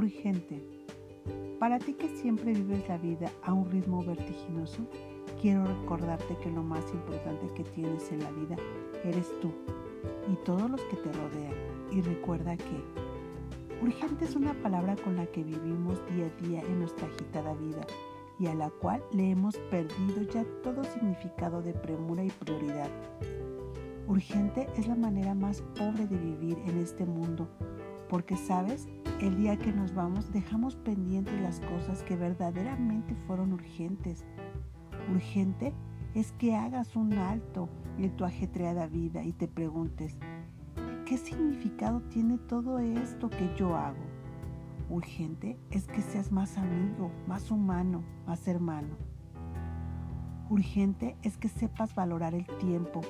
Urgente. Para ti que siempre vives la vida a un ritmo vertiginoso, quiero recordarte que lo más importante que tienes en la vida eres tú y todos los que te rodean. Y recuerda que urgente es una palabra con la que vivimos día a día en nuestra agitada vida y a la cual le hemos perdido ya todo significado de premura y prioridad. Urgente es la manera más pobre de vivir en este mundo, porque sabes, el día que nos vamos dejamos pendientes las cosas que verdaderamente fueron urgentes. Urgente es que hagas un alto en tu ajetreada vida y te preguntes, ¿qué significado tiene todo esto que yo hago? Urgente es que seas más amigo, más humano, más hermano. Urgente es que sepas valorar el tiempo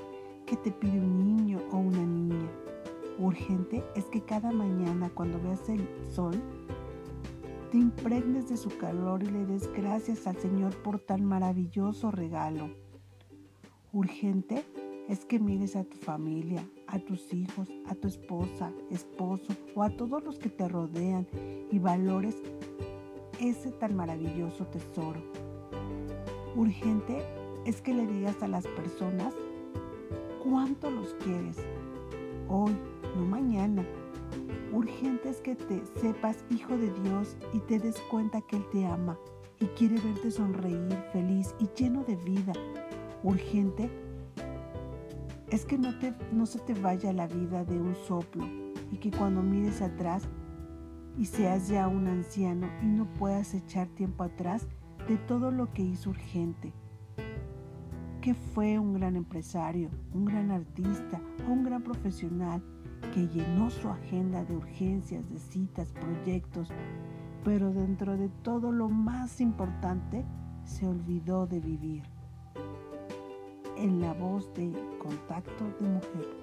que te pide un niño o una niña. Urgente es que cada mañana cuando veas el sol, te impregnes de su calor y le des gracias al Señor por tan maravilloso regalo. Urgente es que mires a tu familia, a tus hijos, a tu esposa, esposo o a todos los que te rodean y valores ese tan maravilloso tesoro. Urgente es que le digas a las personas cuánto los quieres, hoy, no mañana. Urgente es que te sepas hijo de Dios y te des cuenta que Él te ama y quiere verte sonreír, feliz y lleno de vida. Urgente es que no, te, no se te vaya la vida de un soplo y que cuando mires atrás y seas ya un anciano y no puedas echar tiempo atrás de todo lo que hizo urgente. Que fue un gran empresario, un gran artista o un gran profesional que llenó su agenda de urgencias, de citas, proyectos, pero dentro de todo lo más importante se olvidó de vivir en la voz de Contacto de Mujer.